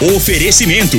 Oferecimento: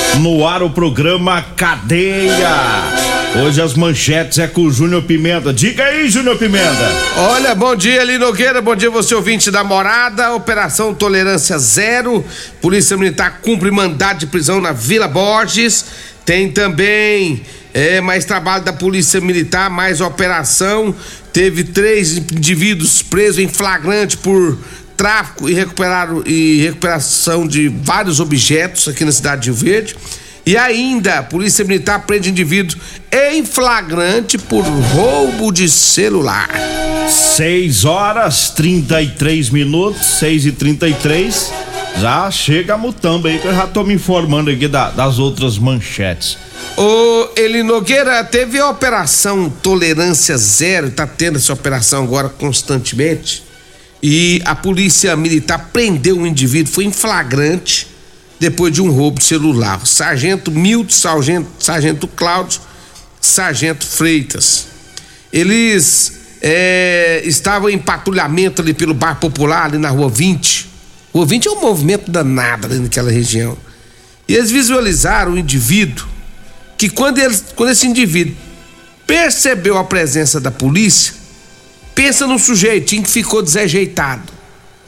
No ar o programa Cadeia. Hoje as manchetes é com o Júnior Pimenta. Diga aí, Júnior Pimenta. Olha, bom dia, Eli Nogueira. Bom dia, você ouvinte da morada. Operação Tolerância Zero. Polícia Militar cumpre mandado de prisão na Vila Borges. Tem também é, mais trabalho da Polícia Militar, mais operação. Teve três indivíduos presos em flagrante por tráfico e, e recuperação de vários objetos aqui na cidade de Rio Verde. E ainda, a Polícia Militar prende indivíduo em flagrante por roubo de celular. 6 horas 33 minutos, 6 e 33 Já chega a mutamba aí, que eu já tô me informando aqui da, das outras manchetes. Ô, Eli Nogueira, teve a operação Tolerância Zero, tá tendo essa operação agora constantemente. E a polícia militar prendeu um indivíduo, foi em flagrante, depois de um roubo de celular. Sargento Milton, Sargento, Sargento Cláudio, Sargento Freitas. Eles é, estavam em patrulhamento ali pelo Bar Popular, ali na Rua 20. Rua 20 é um movimento danado ali naquela região. E eles visualizaram o indivíduo que quando, quando esse indivíduo percebeu a presença da polícia, pensa no sujeitinho que ficou desajeitado,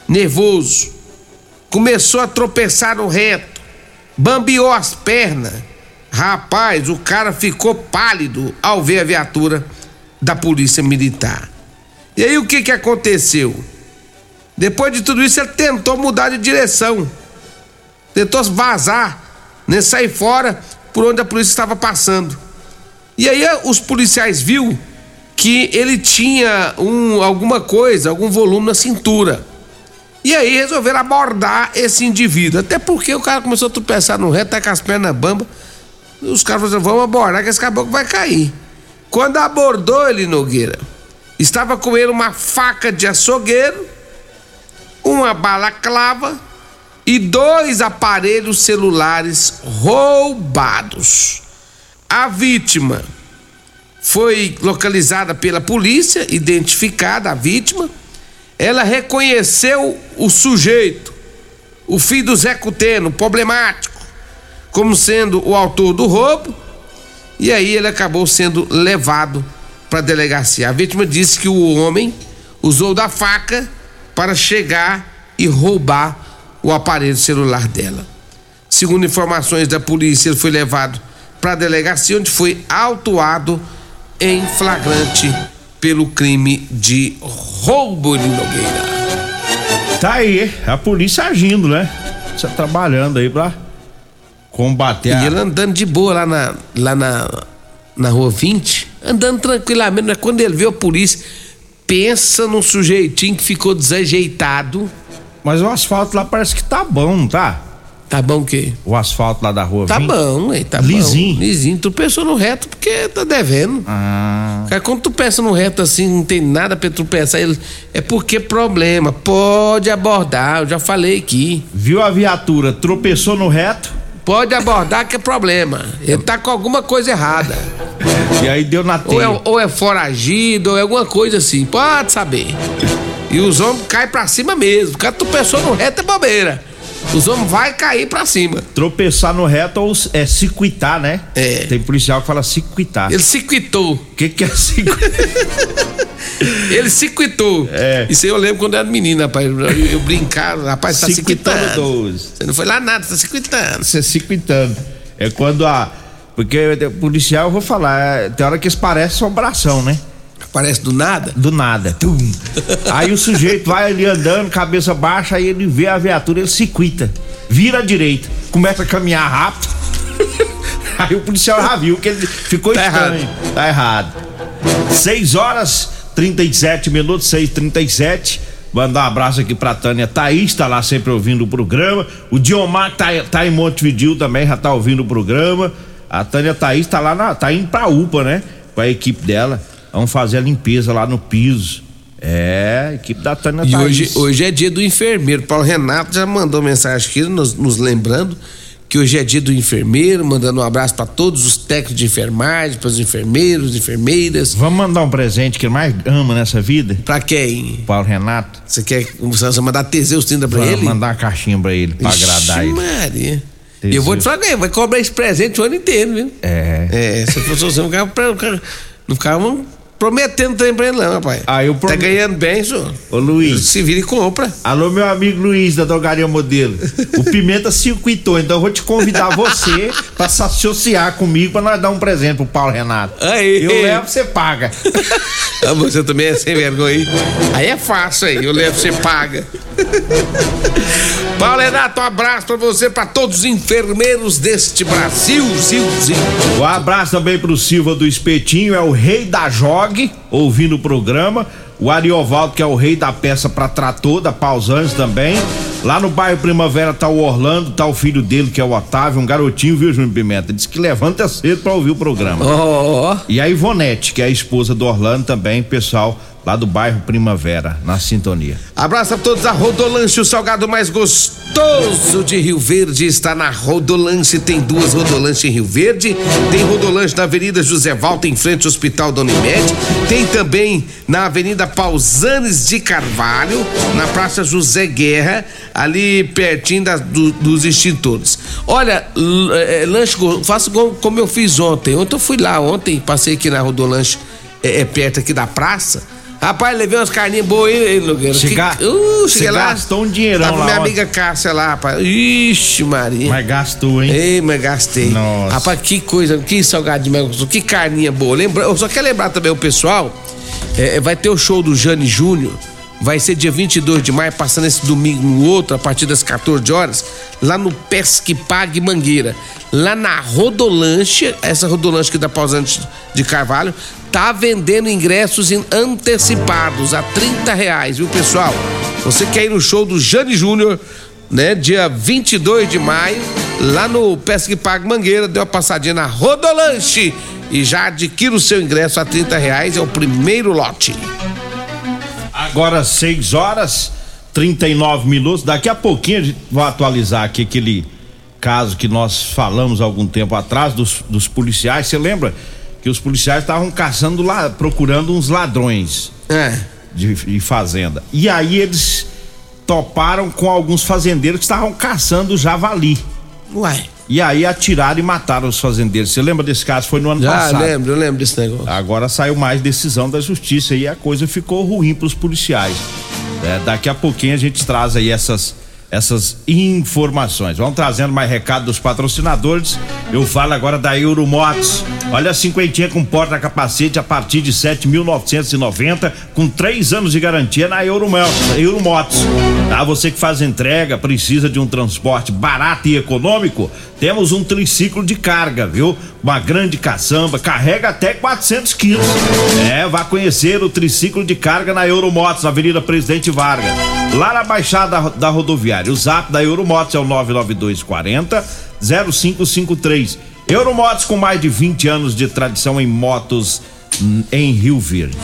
nervoso, começou a tropeçar no reto, bambeou as pernas. Rapaz, o cara ficou pálido ao ver a viatura da polícia militar. E aí o que que aconteceu? Depois de tudo isso, ele tentou mudar de direção. Tentou vazar, né? Sair fora por onde a polícia estava passando. E aí os policiais viu que ele tinha um, alguma coisa, algum volume na cintura. E aí resolveram abordar esse indivíduo. Até porque o cara começou a tropeçar no reto, tá com as pernas bambas. Os caras falaram: vamos abordar, que esse caboclo vai cair. Quando abordou ele, Nogueira, estava com ele uma faca de açougueiro, uma balaclava e dois aparelhos celulares roubados. A vítima foi localizada pela polícia, identificada a vítima. Ela reconheceu o sujeito, o filho do Zé Cuteno, problemático, como sendo o autor do roubo. E aí ele acabou sendo levado para a delegacia. A vítima disse que o homem usou da faca para chegar e roubar o aparelho celular dela. Segundo informações da polícia, ele foi levado para a delegacia onde foi autuado em flagrante pelo crime de roubo de Nogueira. Tá aí, a polícia agindo, né? Você trabalhando aí pra combater E a... ele andando de boa lá na, lá na, na rua 20, andando tranquilamente, mas quando ele viu a polícia, pensa num sujeitinho que ficou desajeitado. Mas o asfalto lá parece que tá bom, não tá? Tá bom o quê? O asfalto lá da rua Tá 20. bom, aí, tá Lisinho. bom. Lisinho. Tu pensou no reto porque tá devendo. Ah, Cara, quando tu pensa no reto assim, não tem nada pra tu pensar, ele, é porque problema. Pode abordar, eu já falei aqui. viu a viatura, tropeçou no reto Pode abordar que é problema. Ele tá com alguma coisa errada. e aí deu na Ou teia. é, ou é foragido, ou é alguma coisa assim. Pode saber. E os homens caem pra cima mesmo. Cara, tu pensou no reto é bobeira. Os homens vai cair pra cima. Tropeçar no reto ou é se quitar, né? É. Tem policial que fala se quitar. Ele se quitou. O que que é se quitar? Ele se quitou. É. Isso aí eu lembro quando eu era menino, rapaz. Eu, eu brincava, rapaz, tá Se se quitando quitando. 12. Você não foi lá nada, tá se quitando. Você se quitando. É quando a. Porque o policial, eu vou falar, é, tem hora que eles parecem assombração, né? Parece do nada. Do nada. Tum. Aí o sujeito vai ali andando, cabeça baixa, aí ele vê a viatura, ele se quita. Vira à direita, começa a caminhar rápido. Aí o policial já viu que ele ficou Tá estranho. Tá errado. 6 horas 37 minutos, 6 37 Mandar um abraço aqui pra Tânia Thaís, tá lá sempre ouvindo o programa. O Diomar tá, tá em Montevidil também, já tá ouvindo o programa. A Tânia Thaís tá lá na. tá indo pra UPA, né? Com a equipe dela. Vamos fazer a limpeza lá no piso. É, a equipe da Tânia E Thaís. hoje, hoje é dia do enfermeiro. Paulo Renato já mandou mensagem aqui, nos, nos lembrando que hoje é dia do enfermeiro, mandando um abraço para todos os técnicos de enfermagem, para os enfermeiros, enfermeiras. Vamos mandar um presente que ele mais ama nessa vida? Pra quem? Paulo Renato. Você quer você mandar Teseus 30 pra Vamos ele? mandar uma caixinha pra ele, Ixi, agradar ele. Maria. Teseus. eu vou te falar, vai cobrar esse presente o ano inteiro, viu? É. É, se fosse você, não ficava, não ficava prometendo ele, não, rapaz. Ah, eu Tá prometo. ganhando bem, senhor. Ô Luiz. Se vira e compra. Alô, meu amigo Luiz da Drogaria Modelo. O Pimenta circuitou, então eu vou te convidar você pra se associar comigo pra nós dar um presente pro Paulo Renato. Aí. Eu levo, você paga. Ah, você também é sem vergonha aí. Aí é fácil aí, eu levo, você paga. Paulo Renato, um abraço pra você, pra todos os enfermeiros deste Brasil, Zil, Zil. Um abraço também pro Silva do Espetinho, é o rei da ouvindo o programa. O Ariovaldo, que é o rei da peça pra trator, da Pausanes também. Lá no bairro Primavera tá o Orlando, tá o filho dele, que é o Otávio, um garotinho, viu, Júnior Pimenta? Diz que levanta cedo pra ouvir o programa. Ó, E a Ivonete, que é a esposa do Orlando também, pessoal lá do bairro Primavera, na sintonia. Abraço a todos a Rodolanche, o salgado mais gostoso de Rio Verde está na Rodolanche. Tem duas Rodolanche em Rio Verde. Tem Rodolanche na Avenida José Valta, em frente ao Hospital da Unimed. Tem também na Avenida Pausanes de Carvalho, na Praça José Guerra, ali pertinho das- do- dos extintores. Olha, l- é, lanche, faço como eu fiz ontem. Ontem eu fui lá, ontem passei aqui na Rodolanche, é, é perto aqui da praça. Rapaz, levei umas carninhas boas aí, Nogueira. Chega- Que- uh, cheguei lá. gastou um dinheirão lá minha ontem. amiga Cássia lá, rapaz. Ixi, Maria. Mas gastou, hein? Ei, mas gastei. Nossa. Rapaz, que coisa, que salgadinho, mais gostoso, que carninha boa. Lembra, eu só quero lembrar também o pessoal, é, vai ter o show do Jane Júnior, vai ser dia 22 de maio, passando esse domingo no outro, a partir das 14 horas, lá no Pesque Pague Mangueira. Lá na Rodolanche, essa Rodolanche que dá pausante de Carvalho, tá vendendo ingressos antecipados a 30 reais, viu, pessoal? Você quer ir no show do Jane Júnior, né? Dia 22 de maio, lá no Pesque Pague Mangueira, deu uma passadinha na Rodolanche e já adquira o seu ingresso a 30 reais, é o primeiro lote. Agora 6 horas 39 minutos. Daqui a pouquinho a gente vai atualizar aqui aquele caso que nós falamos algum tempo atrás dos, dos policiais. Você lembra que os policiais estavam caçando lá, procurando uns ladrões É. de, de fazenda. E aí eles toparam com alguns fazendeiros que estavam caçando javali. Uai. E aí atiraram e mataram os fazendeiros. Você lembra desse caso? Foi no ano Já passado. lembro, eu lembro desse negócio. Agora saiu mais decisão da justiça e a coisa ficou ruim para os policiais. É, daqui a pouquinho a gente traz aí essas essas informações. Vamos trazendo mais recado dos patrocinadores. Eu falo agora da Euromotos. Olha a cinquentinha com porta-capacete a partir de 7.990 com três anos de garantia na Euromotos. Tá? Você que faz entrega, precisa de um transporte barato e econômico, temos um triciclo de carga, viu? Uma grande caçamba, carrega até 400 quilos. É, vá conhecer o triciclo de carga na Euromotos, Avenida Presidente Vargas. Lá na Baixada da, da Rodoviária. O zap da Euromotos é o 99240 0553. Euromotos com mais de 20 anos de tradição em motos hum, em Rio Verde.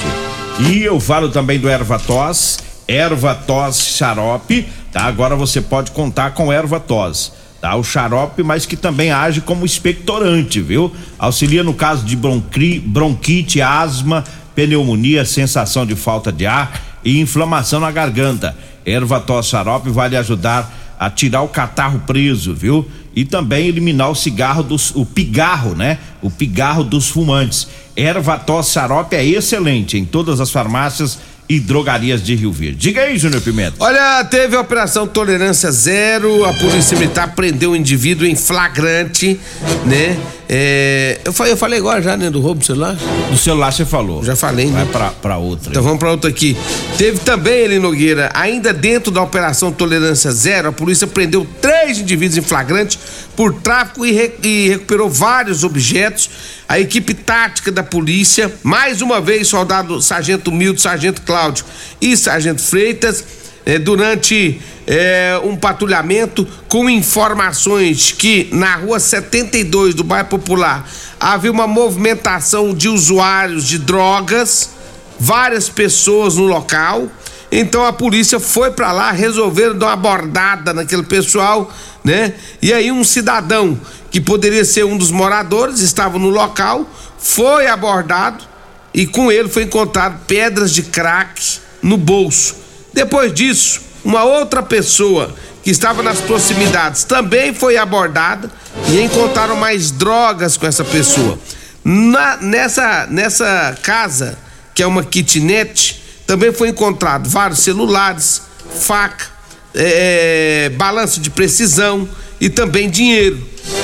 E eu falo também do Erva Tos, Erva Tos Xarope, tá? Agora você pode contar com Erva Tos, tá? O xarope, mas que também age como expectorante, viu? Auxilia no caso de bronqui, bronquite, asma, pneumonia, sensação de falta de ar e inflamação na garganta. Erva Tos Xarope vai lhe ajudar a tirar o catarro preso, viu? E também eliminar o cigarro dos, o pigarro, né? O pigarro dos fumantes. Erva tos xarope é excelente em todas as farmácias e drogarias de Rio Verde. Diga aí, Júnior Pimenta. Olha, teve a operação Tolerância Zero, a Polícia Militar prendeu um indivíduo em flagrante, né? É, eu, falei, eu falei agora já, né, do roubo do celular? Do celular você falou. Já falei, né? Vai pra, pra outra. Então aí. vamos pra outra aqui. Teve também, Eli Nogueira, ainda dentro da Operação Tolerância Zero, a polícia prendeu três indivíduos em flagrante por tráfico e, re, e recuperou vários objetos. A equipe tática da polícia, mais uma vez, soldado Sargento Mildo, Sargento Cláudio e Sargento Freitas, eh, durante eh, um patrulhamento com informações que na rua 72 do bairro Popular havia uma movimentação de usuários de drogas, várias pessoas no local. Então a polícia foi para lá, resolveram dar uma abordada naquele pessoal, né? E aí um cidadão que poderia ser um dos moradores estava no local, foi abordado e com ele foi encontrado pedras de crack no bolso. Depois disso, uma outra pessoa que estava nas proximidades também foi abordada e encontraram mais drogas com essa pessoa. Na, nessa, nessa casa, que é uma kitnet, também foi encontrado vários celulares, faca, é, balanço de precisão e também dinheiro.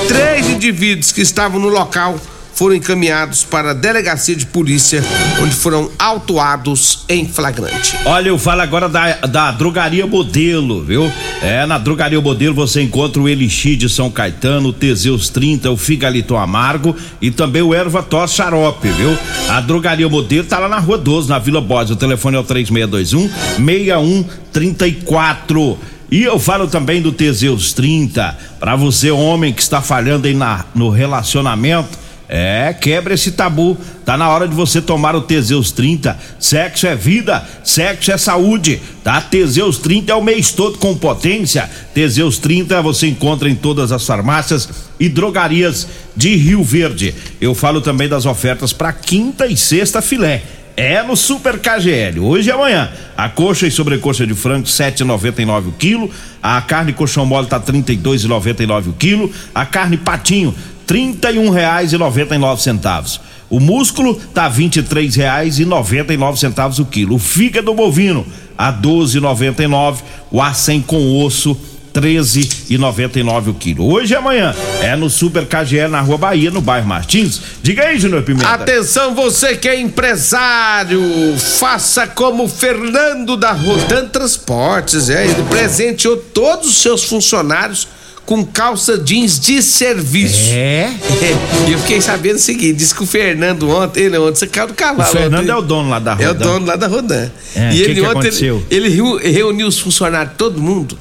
Três indivíduos que estavam no local foram encaminhados para a delegacia de polícia, onde foram autuados em flagrante. Olha, eu falo agora da, da drogaria modelo, viu? É, na drogaria modelo você encontra o Elixir de São Caetano, o Teseus 30, o Figalito Amargo e também o Erva Tos Xarope, viu? A drogaria modelo tá lá na Rua 12, na Vila Borges. O telefone é o 3621 6134. E eu falo também do Teseus 30, para você homem que está falhando aí na, no relacionamento, é, quebra esse tabu. Tá na hora de você tomar o Teseus 30. Sexo é vida, sexo é saúde. Tá? Teseus 30 é o mês todo com potência. Teseus 30 você encontra em todas as farmácias e drogarias de Rio Verde. Eu falo também das ofertas para quinta e sexta filé. É no Super KGL. Hoje e amanhã. A coxa e sobrecoxa de frango 7,99 o quilo. A carne colchão mole tá 32,99 o quilo. A carne patinho trinta e um reais e noventa e nove centavos. O músculo tá vinte e três reais e noventa e nove centavos o quilo. O fígado bovino a doze noventa e nove. O A100 com osso 13,99 o quilo. Hoje e amanhã é no Super KGL na Rua Bahia, no bairro Martins. Diga aí, Júnior Pimenta. Atenção, você que é empresário, faça como Fernando da Rodan Transportes, é, ele presenteou todos os seus funcionários com calça jeans de serviço. É? E eu fiquei sabendo o seguinte: disse que o Fernando ontem, ele ontem você caiu do cavalo. O Fernando ontem, é o dono lá da Rodan. É o dono lá da Rodan. É, e que ele que ontem aconteceu? ele, ele reu- reuniu os funcionários, todo mundo,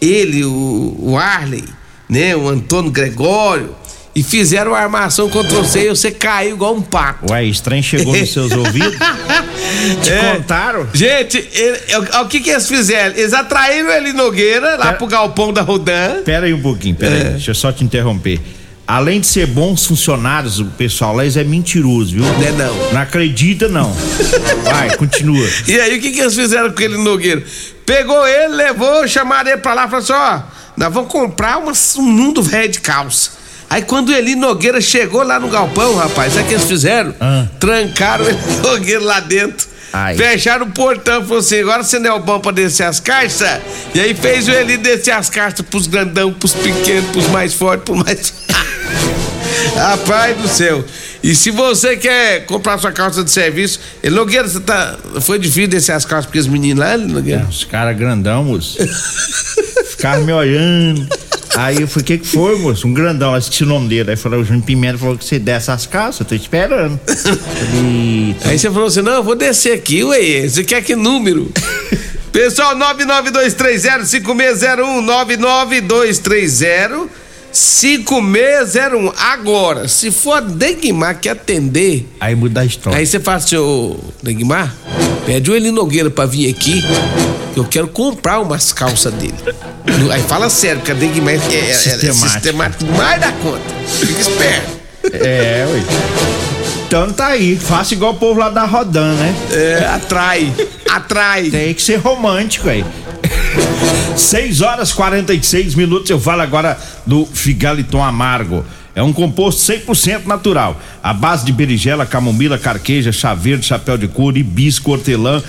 ele, o, o Arley, né, o Antônio Gregório, e fizeram uma armação contra você e você caiu igual um pato. Ué, estranho chegou nos seus ouvidos? Te É. contaram? Gente, ele- o, o que que eles fizeram? Eles atraíram ele Nogueira lá Pera- pro galpão da Rodan. Pera aí um pouquinho, pera É. aí. Deixa eu só te interromper. Além de ser bons funcionários, o pessoal lá eles é mentiroso, viu? Não é não. Não acredita, não. Vai, continua. E aí, o que, que eles fizeram com ele, Nogueira? Pegou ele, levou, chamaram ele pra lá e falou assim: ó, nós vamos comprar uma- um mundo velho de calça. Aí quando ele Nogueira chegou lá no galpão, rapaz, sabe o que eles fizeram? Ah. Trancaram ele Nogueira lá dentro. Ai. Fecharam o portão, falou assim: agora você não é o bom pra descer as caixas? E aí fez o Eli descer as caixas pros grandão, pros pequenos, pros mais fortes, pros mais. Rapaz do céu. E se você quer comprar sua calça de serviço, ele Nogueira, você tá. Foi difícil descer as calças porque os meninos lá, Nogueira? Os caras grandão, moço. Ficaram me olhando. Aí eu falei, o que que foi, moço? Um grandão, esqueci o nome dele. Aí falou, o Júnior Pimenta falou que você desce as calças, eu tô esperando. Falei, Aí você falou assim: não, eu vou descer aqui, ué. Você quer que número? Pessoal, 992305601, 99230 5601. Agora, se for a Degmar que atender, Aí muda a história. aí você fala assim, ô Degmar, pede o Eli Nogueira pra vir aqui, que eu quero comprar umas calças dele. Aí fala sério, porque a Degmar é, é, é, sistemático mais da conta. Fica esperto. É, ué. Então tá aí, faça igual o povo lá da Rodan, né? É, atrai, atrai. Tem que ser romântico aí. 6 horas 46 minutos. Eu falo agora do Figaliton Amargo. É um composto 100% natural. A base de berinjela, camomila, carqueja, chá verde, chapéu de couro, hibisco, hortelã,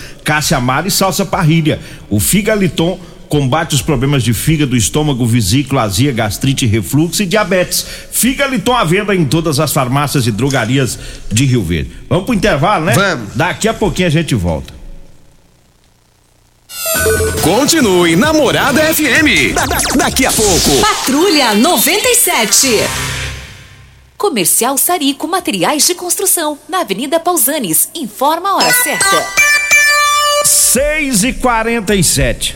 amara e salsa parrilha. O Figaliton combate os problemas de fígado, estômago, vesícula, azia, gastrite, refluxo e diabetes. Figaliton à venda em todas as farmácias e drogarias de Rio Verde. Vamos pro intervalo, né? Vamos. Daqui a pouquinho a gente volta. Continue Namorada FM. Da- da- daqui a pouco. Patrulha 97. Comercial Sarico Materiais de Construção, na Avenida Pausanes. Informa a hora certa. 6 e 47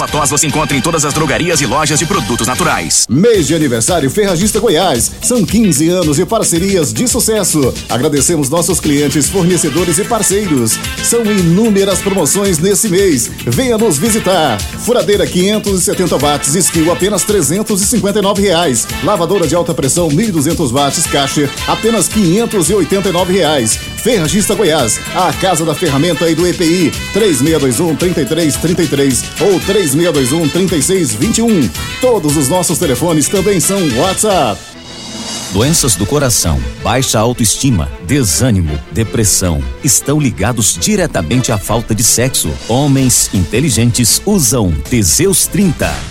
tos você encontra em todas as drogarias e lojas de produtos naturais. Mês de aniversário Ferragista Goiás. São 15 anos de parcerias de sucesso. Agradecemos nossos clientes, fornecedores e parceiros. São inúmeras promoções nesse mês. Venha nos visitar. Furadeira 570 watts, skill apenas 359 reais. Lavadora de alta pressão 1200 watts, caixa apenas 589 reais. Ferragista Goiás, a casa da ferramenta e do EPI 3621 3333 ou 3621 3621. Todos os nossos telefones também são WhatsApp. Doenças do coração, baixa autoestima, desânimo, depressão estão ligados diretamente à falta de sexo. Homens inteligentes usam Teseus 30.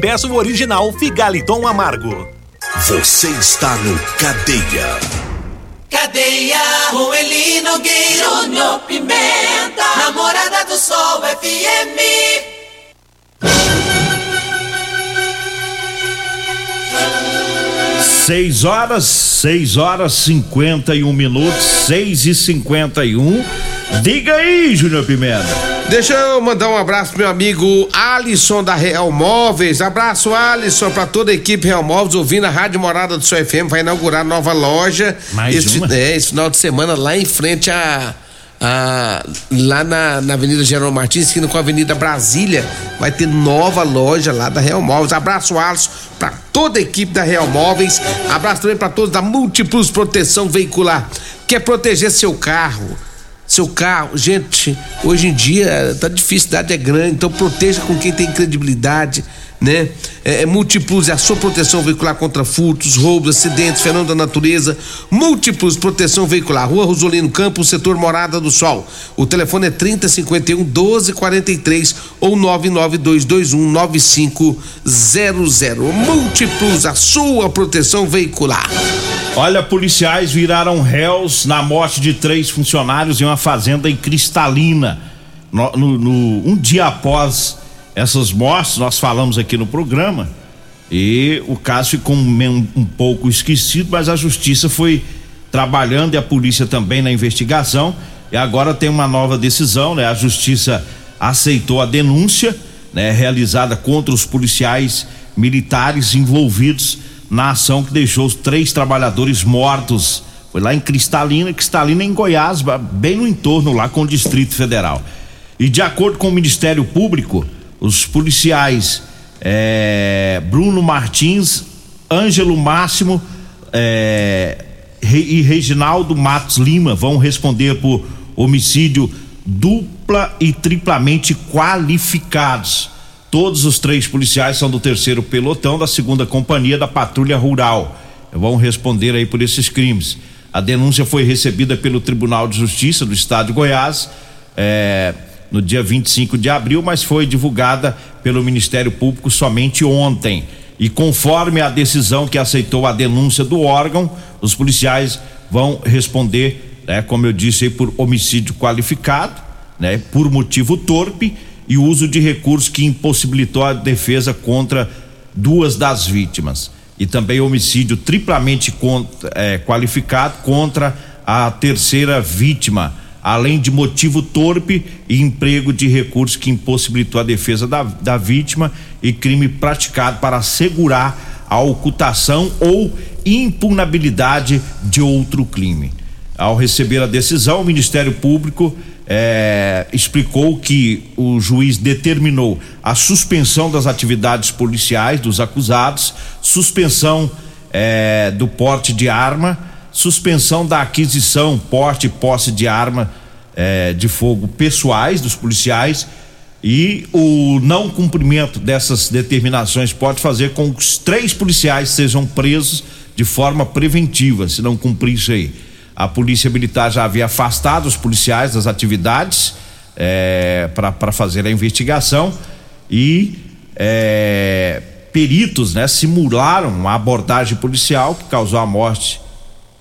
peça o original Figaliton Amargo. Você está no Cadeia. Cadeia, com Eli Nogueira, Júnior Pimenta, Namorada do Sol FM. Seis horas, seis horas cinquenta e um minutos, seis e cinquenta e um. Diga aí, Júnior Pimenta. Deixa eu mandar um abraço pro meu amigo Alisson da Real Móveis. Abraço, Alisson, pra toda a equipe Real Móveis, ouvindo a Rádio Morada do Seu FM. Vai inaugurar nova loja. Mais esse, uma? É, esse final de semana lá em frente ah, lá na, na Avenida General Martins, esquina com a Avenida Brasília, vai ter nova loja lá da Real Móveis. Abraço, Alisson, para toda a equipe da Real Móveis. Abraço também para todos da Múltiplos Proteção Veicular. Quer proteger seu carro? Seu carro, gente, hoje em dia tá difícil, a cidade é grande, então proteja com quem tem credibilidade né? É, é, Múltiplos é a sua proteção veicular contra furtos, roubos, acidentes, fenômeno da natureza. Múltiplos proteção veicular. Rua Rosolino Campos, setor Morada do Sol. O telefone é 3051 1243 ou 99221 9500. Múltiplos, a sua proteção veicular. Olha, policiais viraram réus na morte de três funcionários em uma fazenda em Cristalina. No, no, no, um dia após essas mortes, nós falamos aqui no programa, e o caso ficou um, um pouco esquecido, mas a justiça foi trabalhando e a polícia também na investigação. E agora tem uma nova decisão, né? A justiça aceitou a denúncia, né, realizada contra os policiais militares envolvidos na ação que deixou os três trabalhadores mortos. Foi lá em Cristalina, Cristalina em Goiás, bem no entorno lá com o Distrito Federal. E de acordo com o Ministério Público, os policiais é, Bruno Martins, Ângelo Máximo é, e Reginaldo Matos Lima vão responder por homicídio dupla e triplamente qualificados. Todos os três policiais são do terceiro pelotão da segunda companhia da Patrulha Rural. Vão responder aí por esses crimes. A denúncia foi recebida pelo Tribunal de Justiça do Estado de Goiás. É, no dia 25 de abril, mas foi divulgada pelo Ministério Público somente ontem. E conforme a decisão que aceitou a denúncia do órgão, os policiais vão responder, né, como eu disse, por homicídio qualificado, né, por motivo torpe e uso de recurso que impossibilitou a defesa contra duas das vítimas. E também homicídio triplamente contra, é, qualificado contra a terceira vítima além de motivo torpe e emprego de recursos que impossibilitou a defesa da, da vítima e crime praticado para assegurar a ocultação ou impugnabilidade de outro crime. Ao receber a decisão, o Ministério Público eh, explicou que o juiz determinou a suspensão das atividades policiais dos acusados, suspensão eh, do porte de arma suspensão da aquisição, porte e posse de arma eh, de fogo pessoais dos policiais e o não cumprimento dessas determinações pode fazer com que os três policiais sejam presos de forma preventiva, se não cumprir isso aí. A polícia militar já havia afastado os policiais das atividades eh, para fazer a investigação e eh, peritos né, simularam uma abordagem policial que causou a morte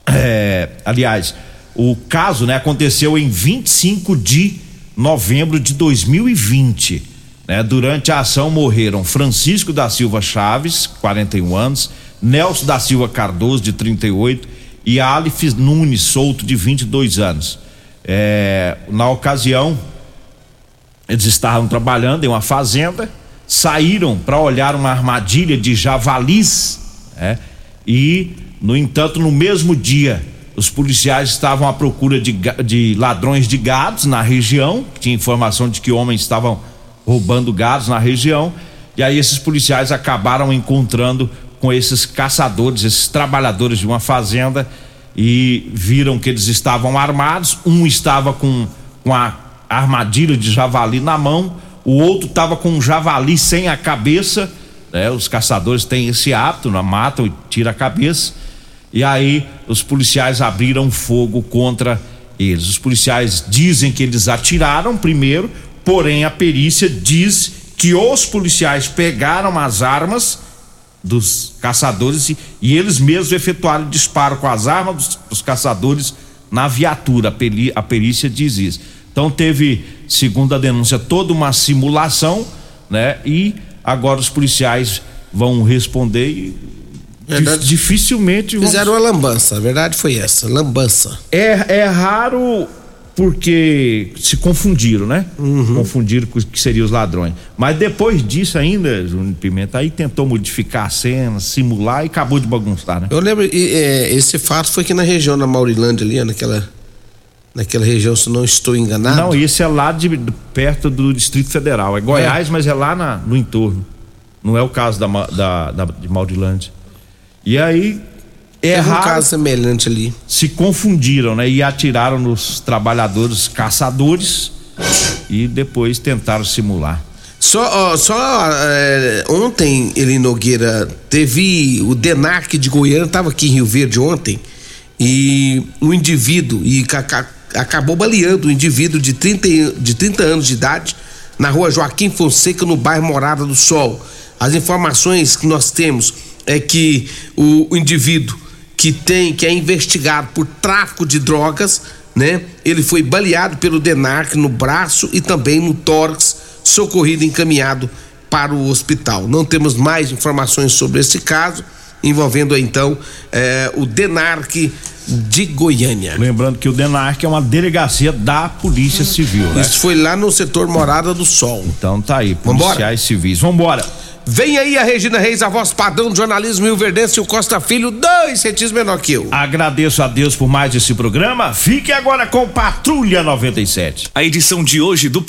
é, aliás, o caso né, aconteceu em 25 de novembro de 2020. Né? Durante a ação morreram Francisco da Silva Chaves, 41 anos, Nelson da Silva Cardoso, de 38, e Alif Nunes Souto, de 22 anos. É, na ocasião, eles estavam trabalhando em uma fazenda, saíram para olhar uma armadilha de javalis, né? e no entanto, no mesmo dia, os policiais estavam à procura de, de ladrões de gados na região, tinha informação de que homens estavam roubando gados na região, e aí esses policiais acabaram encontrando com esses caçadores, esses trabalhadores de uma fazenda e viram que eles estavam armados, um estava com, com a armadilha de javali na mão, o outro estava com um javali sem a cabeça, né? Os caçadores têm esse hábito, né? matam e tiram a cabeça e aí os policiais abriram fogo contra eles. Os policiais dizem que eles atiraram primeiro, porém a perícia diz que os policiais pegaram as armas dos caçadores e, e eles mesmos efetuaram disparo com as armas dos, dos caçadores na viatura. A, peri, a perícia diz isso. Então teve, segundo a denúncia, toda uma simulação, né? E agora os policiais vão responder e Verdade. Dificilmente. Fizeram vamos... uma lambança, a verdade foi essa, lambança. É, é raro porque se confundiram, né? Uhum. Confundiram com que seriam os ladrões. Mas depois disso ainda, Júnior Pimenta, aí tentou modificar a cena, simular e acabou de bagunçar, né? Eu lembro, e, é, esse fato foi aqui na região da Maurilândia ali, naquela naquela região, se não estou enganado. Não, esse é lá de, perto do Distrito Federal. É Goiás, mas é lá na- no entorno. Não é o caso da, da, da- de Maldilândia. E aí, é Teve um caso semelhante ali. se confundiram, né? E atiraram nos trabalhadores caçadores e depois tentaram simular. Só, ó, só é, ontem, Eli Nogueira, teve o DENARC de Goiânia, estava aqui em Rio Verde ontem, e um indivíduo, e ca- ca- acabou baleando um indivíduo de 30, e- de 30 anos de idade na rua Joaquim Fonseca, no bairro Morada do Sol. As informações que nós temos é que o, o indivíduo que tem, que é investigado por tráfico de drogas, né? Ele foi baleado pelo DENARC no braço e também no tórax, socorrido e encaminhado para o hospital. Não temos mais informações sobre esse caso, envolvendo então eh, o DENARC de Goiânia. Lembrando que o DENARC é uma delegacia da Polícia Civil, né? Isso foi lá no setor Morada do Sol. Então tá aí, Vambora? policiais civis. Vambora. Vem aí a Regina Reis, a voz padrão do jornalismo Rio Verdense e o Costa Filho, dois centímetros menor que eu. Agradeço a Deus por mais esse programa. Fique agora com Patrulha 97. A edição de hoje do programa